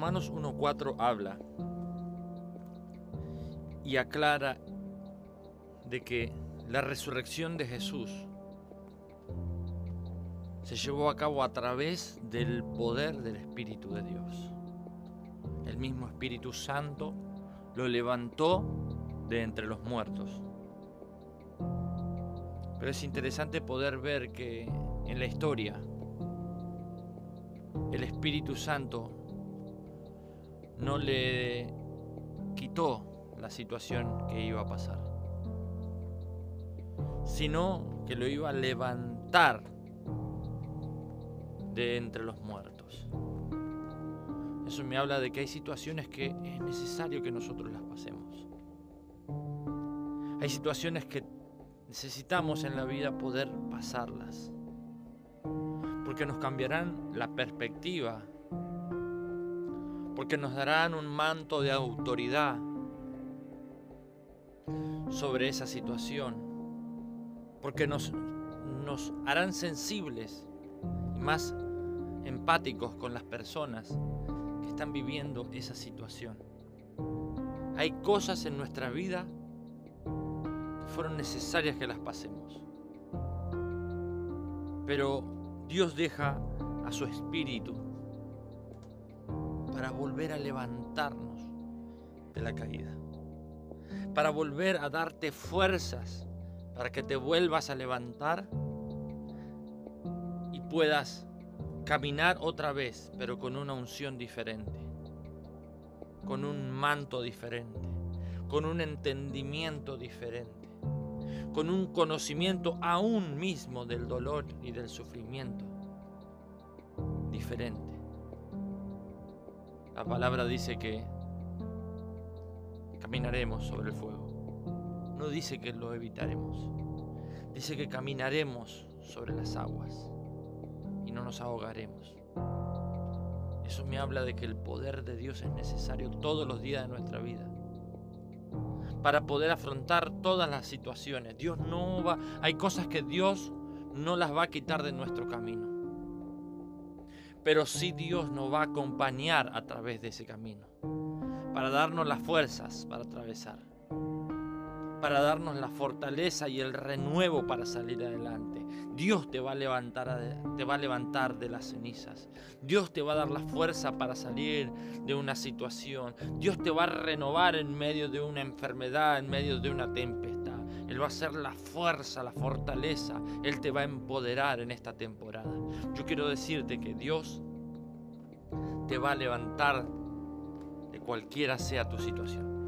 Romanos 1.4 habla y aclara de que la resurrección de Jesús se llevó a cabo a través del poder del Espíritu de Dios. El mismo Espíritu Santo lo levantó de entre los muertos. Pero es interesante poder ver que en la historia el Espíritu Santo no le quitó la situación que iba a pasar, sino que lo iba a levantar de entre los muertos. Eso me habla de que hay situaciones que es necesario que nosotros las pasemos. Hay situaciones que necesitamos en la vida poder pasarlas. Porque nos cambiarán la perspectiva. Porque nos darán un manto de autoridad sobre esa situación. Porque nos, harán sensibles y más empáticos con las personas que están viviendo esa situación. Hay cosas en nuestra vida fueron necesarias que las pasemos. Pero Dios deja a su espíritu para volver a levantarnos de la caída. Para volver a darte fuerzas para que te vuelvas a levantar y puedas caminar otra vez, pero con una unción diferente, con un manto diferente, con un entendimiento diferente con un conocimiento aún mismo del dolor y del sufrimiento diferente. La palabra dice que caminaremos sobre el fuego. No dice que lo evitaremos. Dice que caminaremos sobre las aguas y no nos ahogaremos. Eso me habla de que el poder de Dios es necesario todos los días de nuestra vida para poder afrontar todas las situaciones. Dios no va, hay cosas que Dios no las va a quitar de nuestro camino. Pero sí Dios nos va a acompañar a través de ese camino, para darnos las fuerzas para atravesar, para darnos la fortaleza y el renuevo para salir adelante. Dios te va a levantar, te va a levantar de las cenizas. Dios te va a dar la fuerza para salir de una situación. Dios te va a renovar en medio de una enfermedad, en medio de una tempestad. Él va a ser la fuerza, la fortaleza. Él te va a empoderar en esta temporada. Yo quiero decirte que Dios te va a levantar de cualquiera sea tu situación.